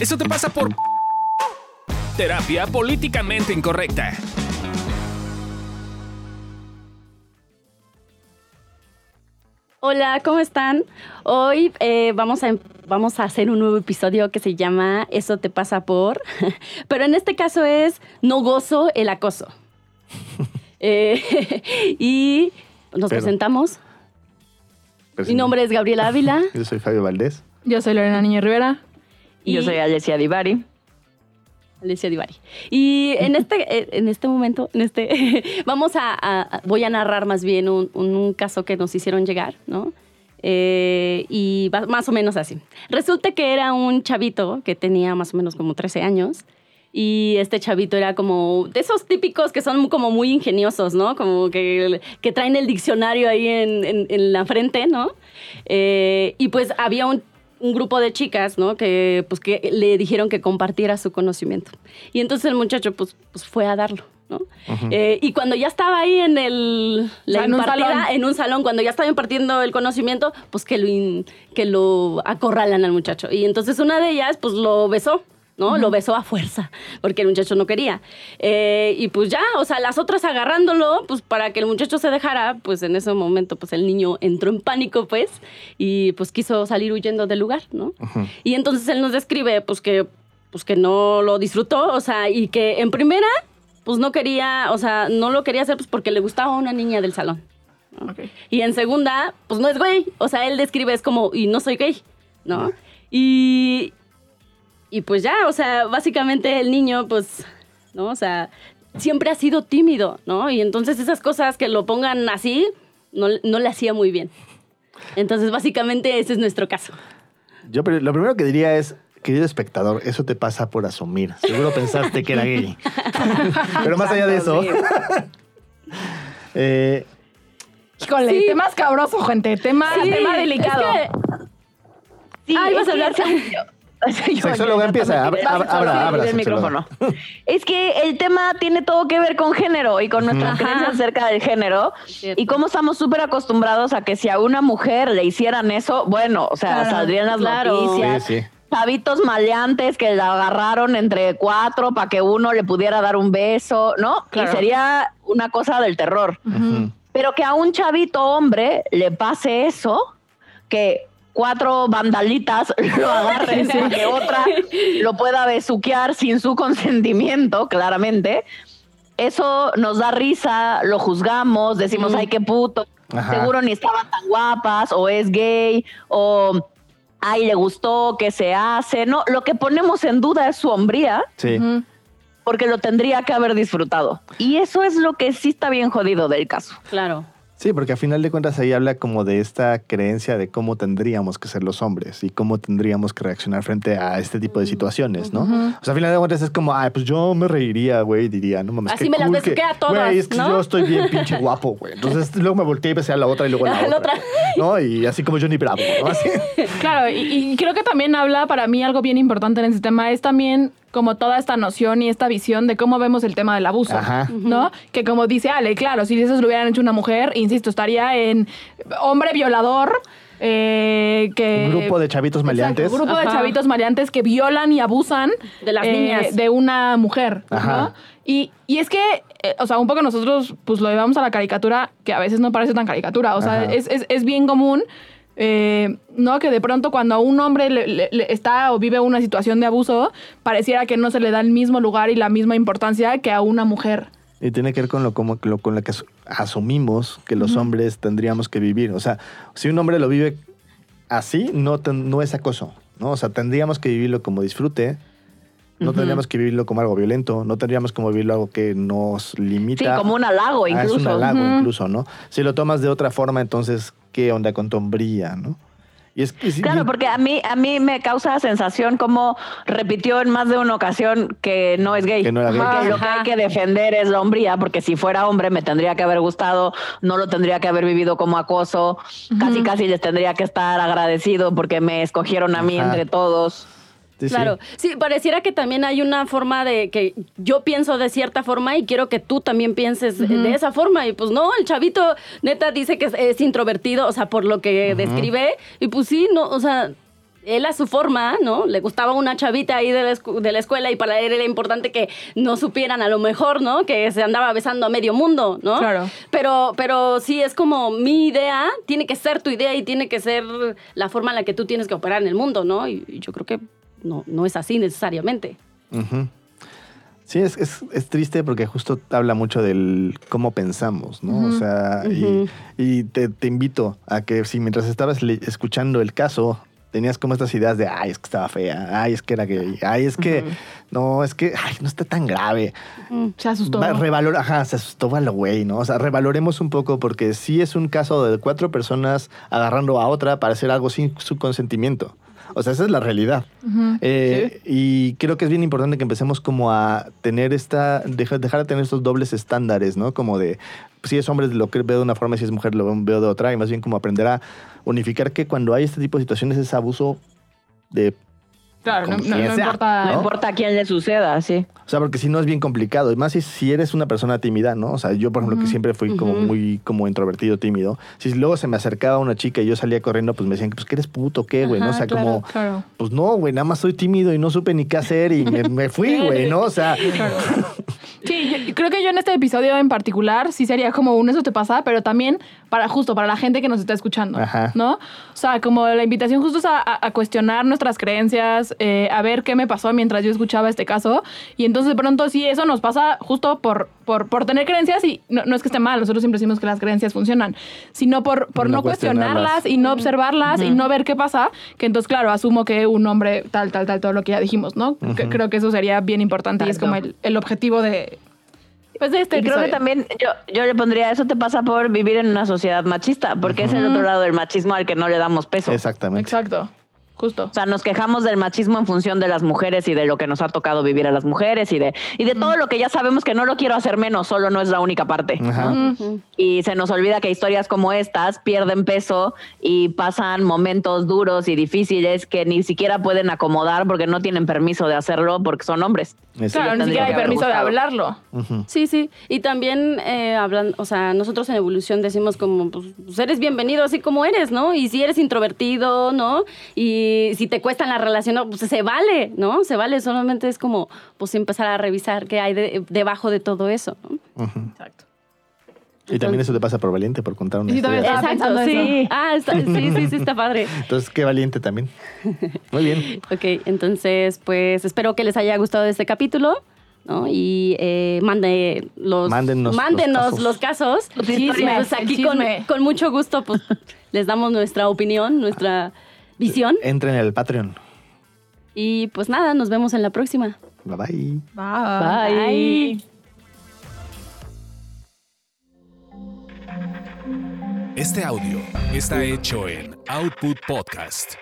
Eso te pasa por terapia políticamente incorrecta. Hola, ¿cómo están? Hoy eh, vamos, a, vamos a hacer un nuevo episodio que se llama Eso te pasa por, pero en este caso es No gozo el acoso. Eh, y nos Pero- presentamos. Pues Mi nombre es Gabriela Ávila. Yo soy Fabio Valdés. Yo soy Lorena Niño Rivera. Y Yo soy Alessia Divari. Alicia Divari. Y en este, eh, en este momento, en este, vamos a, a- voy a narrar más bien un, un- un caso que nos hicieron llegar, ¿no? Eh, y va más o menos así. Resulta que era un chavito que tenía más o menos como 13 años. Y este chavito era como de esos típicos que son como muy ingeniosos, ¿no? Como que, que traen el diccionario ahí en, en- en la frente, ¿no? Eh, y pues había un, un grupo de chicas, ¿no? Que pues que le dijeron que compartiera su conocimiento. Y entonces el muchacho pues, pues fue a darlo, ¿no? Eh, y cuando ya estaba ahí en el la sea, en un impartida, salón. en un salón, cuando ya estaba impartiendo el conocimiento, pues que lo, in- que lo acorralan al muchacho. Y entonces una de ellas pues lo besó. ¿No? Lo besó a fuerza, porque el muchacho no quería. Eh, y pues ya, o sea, las otras agarrándolo, pues para que el muchacho se dejara, pues en ese momento, pues el niño entró en pánico, pues, y pues quiso salir huyendo del lugar, ¿no? Y entonces él nos describe, pues que, pues que no lo disfrutó, o sea, y que en primera, pues no quería, o sea, no lo quería hacer, pues porque le gustaba una niña del salón. Y en segunda, pues no es gay. O sea, él describe es como, y no soy gay, ¿no? Y, y pues ya, o sea, básicamente el niño, pues, ¿no? O sea, siempre ha sido tímido, ¿no? Y entonces esas cosas que lo pongan así, no, no le hacía muy bien. Entonces, básicamente ese es nuestro caso. Yo pero lo primero que diría es, querido espectador, eso te pasa por asumir. Seguro pensaste que era gay. pero más allá de eso, eh, Híjole, Sí. tema escabroso, gente. Tema, Sí, tema delicado. es que- Sí, Ah, ibas es a hablar. que- Yo- Sexóloga, yo- empieza, abra- abra- el micrófono. Es que el tema tiene todo que ver con género y con nuestras Ajá. creencias acerca del género y cómo estamos súper acostumbrados a que si a una mujer le hicieran eso, bueno, o sea, Claro, saldrían las claro. noticias. Sí, sí. Chavitos maleantes que la agarraron entre cuatro para que uno le pudiera dar un beso, ¿no? Claro. Y sería una cosa del terror. Pero que a un chavito hombre le pase eso, que cuatro vandalitas lo agarren para que otra lo pueda besuquear sin su consentimiento, claramente. Eso nos da risa, lo juzgamos, decimos, Mm. ay, qué puto, Ajá. seguro ni estaban tan guapas, o es gay, o ay, le gustó, ¿qué se hace? No, lo que ponemos en duda es su hombría, Sí. Ujú. porque lo tendría que haber disfrutado. Y eso es lo que sí está bien jodido del caso. Claro. Sí, porque a final de cuentas ahí habla como de esta creencia de cómo tendríamos que ser los hombres y cómo tendríamos que reaccionar frente a este tipo de situaciones, ¿no? O sea, a final de cuentas es como, ay, pues yo me reiría, güey, diría, no mames, Así qué me las cool besuqué que- a todas, Güey, es que ¿no? yo estoy bien pinche guapo, güey. Entonces luego me volteé y besé a la otra y luego a la, la otra. otra. ¿No? Y así como Johnny Bravo, ¿no? Así. Claro, y, y creo que también habla para mí algo bien importante en ese tema, es también como toda esta noción y esta visión de cómo vemos el tema del abuso, Ajá. ¿no? Que como dice Ale, claro, si eso lo hubieran hecho una mujer, insisto, estaría en hombre violador, eh, que... Grupo de chavitos maleantes. Exacto, grupo de chavitos maleantes que violan y abusan De las eh, niñas. de una mujer, Ajá. ¿no? Y, y es que, eh, o sea, un poco nosotros pues lo llevamos a la caricatura, que a veces no parece tan caricatura, o sea, es, es, es bien común, eh, ¿no? Que de pronto cuando a un hombre le- le- le está o vive una situación de abuso, pareciera que no se le da el mismo lugar y la misma importancia que a una mujer. Y tiene que ver con lo, como, lo- con lo que asu- asumimos que los hombres tendríamos que vivir. O sea, si un hombre lo vive así, no, no es acoso. ¿no? O sea, tendríamos que vivirlo como disfrute. No tendríamos que vivirlo como algo violento. No tendríamos como vivirlo algo que nos limita. Sí, como un halago Ah, incluso. es un halago incluso, ¿no? Si lo tomas de otra forma, entonces, ¿qué onda con tu hombría, no? Y es que sí- Claro, porque a mí, a mí me causa sensación como repitió en más de una ocasión que no es gay. Que no era gay. Que lo que hay que defender es la hombría, porque si fuera hombre me tendría que haber gustado, no lo tendría que haber vivido como acoso, casi casi les tendría que estar agradecido porque me escogieron a mí Ajá. entre todos. Sí. Claro, sí, pareciera que también hay una forma de que yo pienso de cierta forma y quiero que tú también pienses de esa forma. Y pues no, el chavito neta dice que es, es introvertido, o sea, por lo que describe. Y pues sí, no, o sea, él a su forma, ¿no? Le gustaba una chavita ahí de la, de la escuela y para él era importante que no supieran a lo mejor, ¿no? Que se andaba besando a medio mundo, ¿no? Claro. Pero, pero sí es como mi idea, tiene que ser tu idea y tiene que ser la forma en la que tú tienes que operar en el mundo, ¿no? Y, y yo creo que no, no es así necesariamente. Sí, es, es, es triste porque justo habla mucho del cómo pensamos, ¿no? O sea, y- te, te invito a que si mientras estabas escuchando el caso, tenías como estas ideas de, ay, es que estaba fea, ay, es que era gay, ay, es que, no, es que, ay, no está tan grave. Se asustó. Va, revalor, ajá, se asustó a lo güey, ¿no? O sea, revaloremos un poco porque sí es un caso de cuatro personas agarrando a otra para hacer algo sin su consentimiento. O sea, esa es la realidad. Eh, Y creo que es bien importante que empecemos como a tener esta, dejar, dejar de tener estos dobles estándares, ¿no? Como de, si es hombre lo que veo de una forma, si es mujer lo veo de otra, y más bien como aprender a unificar que cuando hay este tipo de situaciones es abuso de... Claro, no, importa. No ¿no? importa a quién le suceda, sí. O sea, porque si no es bien complicado. Y más si, si eres una persona tímida, ¿no? O sea, yo, por ejemplo, que siempre fui como muy como introvertido, tímido. Si luego se me acercaba una chica y yo salía corriendo, pues me decían, pues que eres puto, ¿qué, güey? ¿no? O sea, claro, como... Claro. Pues no, güey, nada más soy tímido y no supe ni qué hacer y me, me fui, güey, ¿no? O sea, Sí, yo- creo que yo en este episodio en particular sí sería como un eso te pasa, pero también para justo para la gente que nos está escuchando, Ajá. ¿no? O sea, como la invitación justo es a, a- a cuestionar nuestras creencias, eh, a ver qué me pasó mientras yo escuchaba este caso. Y entonces de pronto sí, eso nos pasa justo por, por, por tener creencias y no, no es que esté mal, nosotros siempre decimos que las creencias funcionan, sino por, por No no, cuestionarlas. cuestionarlas y no observarlas y no ver qué pasa, que entonces, claro, asumo que un hombre tal, tal, tal, todo lo que ya dijimos, ¿no? Que- creo que eso sería bien importante y es como el, el objetivo de, pues, este Y creo que también yo, yo le pondría, eso te pasa por vivir en una sociedad machista, porque es el otro lado del machismo al que no le damos peso. exactamente. Exacto, justo. O sea, nos quejamos del machismo en función de las mujeres y de lo que nos ha tocado vivir a las mujeres y de, y de todo lo que ya sabemos que no lo quiero hacer menos, solo no es la única parte. Ajá. Y se nos olvida que historias como estas pierden peso y pasan momentos duros y difíciles que ni siquiera pueden acomodar porque no tienen permiso de hacerlo porque son hombres. Claro, ni siquiera hay permiso de hablarlo. Sí, sí. Y también eh, hablan, o sea, nosotros en evolución decimos como, pues, pues, eres bienvenido así como eres, ¿no? Y si eres introvertido, ¿no? Y si te cuesta en la relación, no, pues se vale, ¿no? Se vale, solamente es como, pues empezar a revisar qué hay de- debajo de todo eso, ¿no? Exacto. Y también eso te pasa por valiente, por contar una historia. Exacto, sí. eso. Ah, está- sí, sí, sí, está padre. Entonces, qué valiente también. Muy bien. Ok, entonces, pues espero que les haya gustado este capítulo. ¿no? Y eh, mande los, mándenos casos. los casos. Los Y, chismes, pues, aquí con, chisme. con mucho gusto pues, les damos nuestra opinión, nuestra visión. Entren al Patreon. Y pues nada, nos vemos en la próxima. Bye bye. Bye. Bye. Este audio está hecho en Output Podcast.